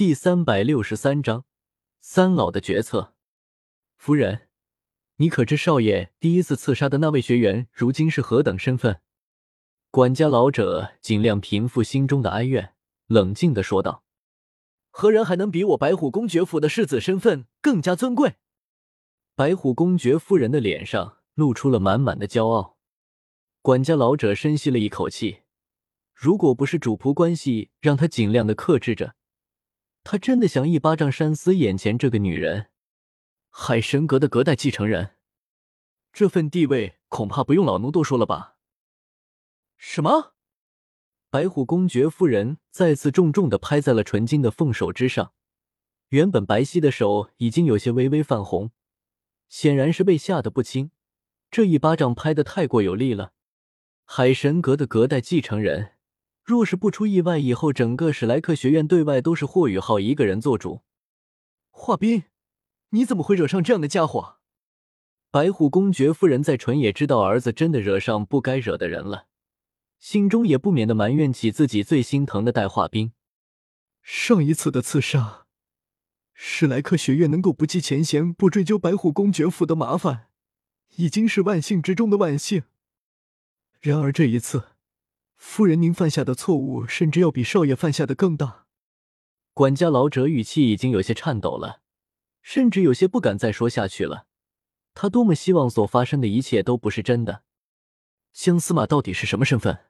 第三百六十三章三老的决策。夫人，你可知少爷第一次刺杀的那位学员如今是何等身份？管家老者尽量平复心中的哀怨，冷静的说道：“何人还能比我白虎公爵府的世子身份更加尊贵？”白虎公爵夫人的脸上露出了满满的骄傲。管家老者深吸了一口气，如果不是主仆关系，让他尽量的克制着。他真的想一巴掌扇死眼前这个女人，海神阁的隔代继承人，这份地位恐怕不用老奴多说了吧？什么？白虎公爵夫人再次重重的拍在了纯金的凤手之上，原本白皙的手已经有些微微泛红，显然是被吓得不轻。这一巴掌拍的太过有力了，海神阁的隔代继承人。若是不出意外，以后整个史莱克学院对外都是霍雨浩一个人做主。华斌，你怎么会惹上这样的家伙？白虎公爵夫人在纯也知道儿子真的惹上不该惹的人了，心中也不免的埋怨起自己最心疼的戴化冰。上一次的刺杀，史莱克学院能够不计前嫌，不追究白虎公爵府的麻烦，已经是万幸之中的万幸。然而这一次。夫人，您犯下的错误甚至要比少爷犯下的更大。管家老者语气已经有些颤抖了，甚至有些不敢再说下去了。他多么希望所发生的一切都不是真的。相司马到底是什么身份？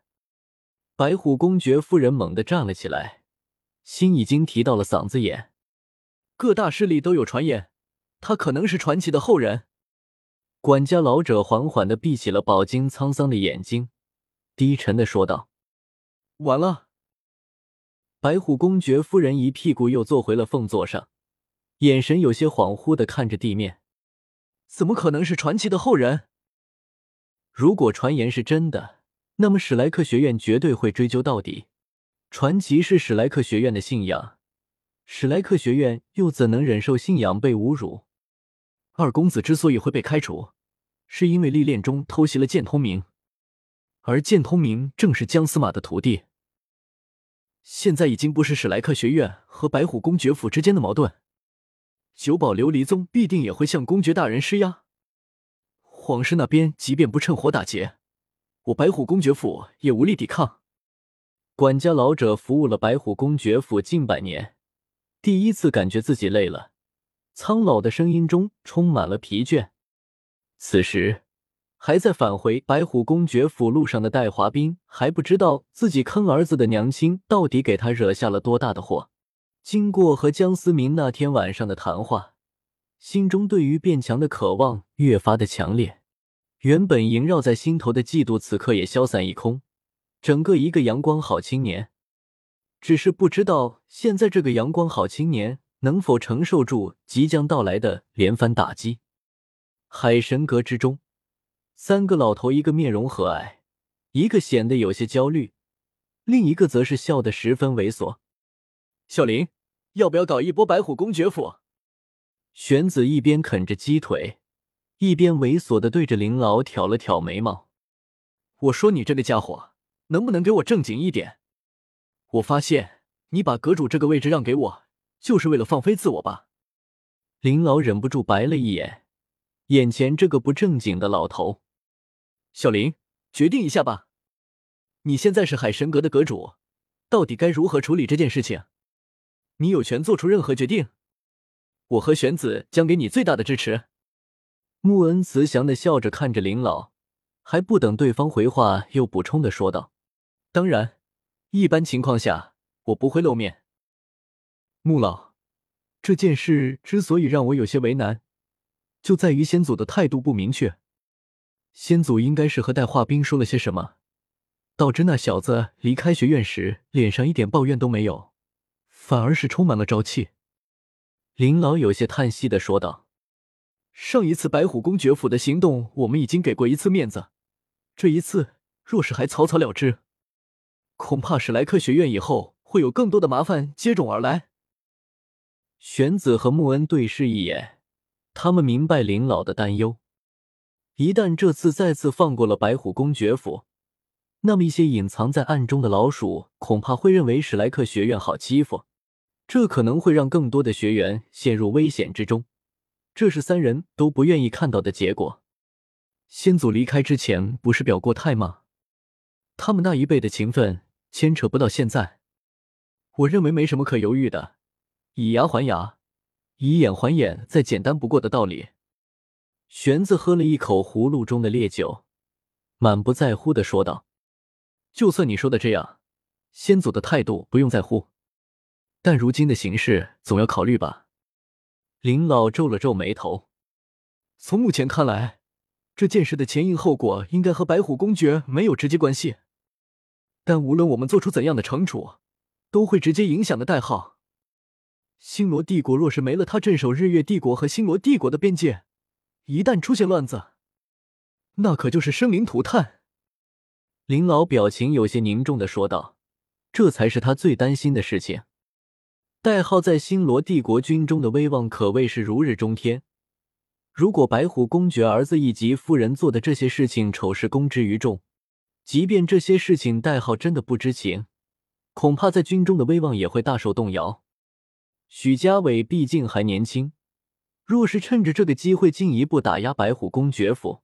白虎公爵夫人猛地站了起来，心已经提到了嗓子眼。各大势力都有传言，他可能是传奇的后人。管家老者缓缓的闭起了饱经沧桑的眼睛。低沉的说道：“完了。”白虎公爵夫人一屁股又坐回了凤座上，眼神有些恍惚的看着地面。怎么可能是传奇的后人？如果传言是真的，那么史莱克学院绝对会追究到底。传奇是史莱克学院的信仰，史莱克学院又怎能忍受信仰被侮辱？二公子之所以会被开除，是因为历练中偷袭了剑通明。而剑通明正是姜司马的徒弟，现在已经不是史莱克学院和白虎公爵府之间的矛盾，九宝琉璃宗必定也会向公爵大人施压。皇室那边即便不趁火打劫，我白虎公爵府也无力抵抗。管家老者服务了白虎公爵府近百年，第一次感觉自己累了，苍老的声音中充满了疲倦。此时。还在返回白虎公爵府路上的戴华斌还不知道自己坑儿子的娘亲到底给他惹下了多大的祸。经过和江思明那天晚上的谈话，心中对于变强的渴望越发的强烈。原本萦绕在心头的嫉妒，此刻也消散一空。整个一个阳光好青年，只是不知道现在这个阳光好青年能否承受住即将到来的连番打击。海神阁之中。三个老头，一个面容和蔼，一个显得有些焦虑，另一个则是笑得十分猥琐。小林，要不要搞一波白虎公爵府？玄子一边啃着鸡腿，一边猥琐的对着林老挑了挑眉毛。我说你这个家伙，能不能给我正经一点？我发现你把阁主这个位置让给我，就是为了放飞自我吧？林老忍不住白了一眼眼前这个不正经的老头。小林，决定一下吧。你现在是海神阁的阁主，到底该如何处理这件事情？你有权做出任何决定。我和玄子将给你最大的支持。穆恩慈祥的笑着看着林老，还不等对方回话，又补充的说道：“当然，一般情况下我不会露面。”穆老，这件事之所以让我有些为难，就在于先祖的态度不明确。先祖应该是和戴化兵说了些什么，导致那小子离开学院时脸上一点抱怨都没有，反而是充满了朝气。林老有些叹息的说道：“上一次白虎公爵府的行动，我们已经给过一次面子，这一次若是还草草了之，恐怕史莱克学院以后会有更多的麻烦接踵而来。”玄子和穆恩对视一眼，他们明白林老的担忧。一旦这次再次放过了白虎公爵府，那么一些隐藏在暗中的老鼠恐怕会认为史莱克学院好欺负，这可能会让更多的学员陷入危险之中，这是三人都不愿意看到的结果。先祖离开之前不是表过态吗？他们那一辈的情分牵扯不到现在，我认为没什么可犹豫的，以牙还牙，以眼还眼，再简单不过的道理。玄子喝了一口葫芦中的烈酒，满不在乎的说道：“就算你说的这样，先祖的态度不用在乎，但如今的形势总要考虑吧？”林老皱了皱眉头，从目前看来。这件事的前因后果应该和白虎公爵没有直接关系，但无论我们做出怎样的惩处，都会直接影响的代号。星罗帝国若是没了他镇守日月帝国和星罗帝国的边界，一旦出现乱子，那可就是生灵涂炭。林老表情有些凝重的说道：“这才是他最担心的事情。代号在星罗帝国军中的威望可谓是如日中天。”如果白虎公爵儿子以及夫人做的这些事情丑事公之于众，即便这些事情代号真的不知情，恐怕在军中的威望也会大受动摇。许家伟毕竟还年轻，若是趁着这个机会进一步打压白虎公爵府，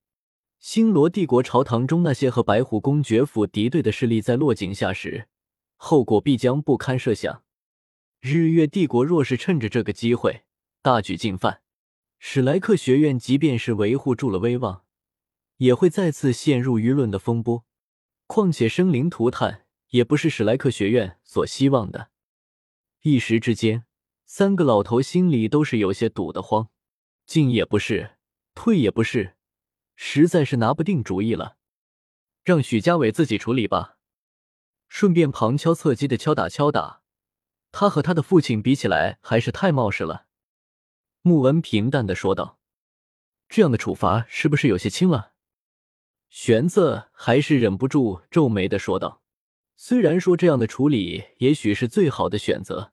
星罗帝国朝堂中那些和白虎公爵府敌对的势力在落井下石，后果必将不堪设想。日月帝国若是趁着这个机会大举进犯，史莱克学院即便是维护住了威望，也会再次陷入舆论的风波。况且生灵涂炭也不是史莱克学院所希望的。一时之间，三个老头心里都是有些堵得慌，进也不是，退也不是，实在是拿不定主意了。让许家伟自己处理吧，顺便旁敲侧击的敲打敲打。他和他的父亲比起来，还是太冒失了。穆文平淡的说道：“这样的处罚是不是有些轻了？”玄子还是忍不住皱眉的说道：“虽然说这样的处理也许是最好的选择，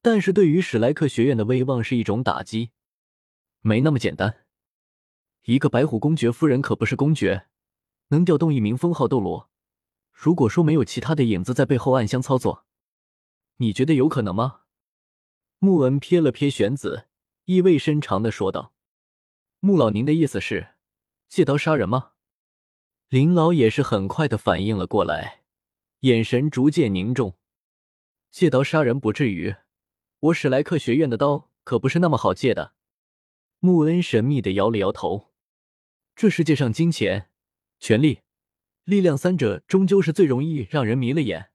但是对于史莱克学院的威望是一种打击。没那么简单。一个白虎公爵夫人可不是公爵，能调动一名封号斗罗。如果说没有其他的影子在背后暗箱操作，你觉得有可能吗？”穆文瞥了瞥玄子。意味深长的说道：“穆老，您的意思是借刀杀人吗？”林老也是很快的反应了过来，眼神逐渐凝重。借刀杀人不至于，我史莱克学院的刀可不是那么好借的。穆恩神秘的摇了摇头：“这世界上金钱、权力、力量三者，终究是最容易让人迷了眼。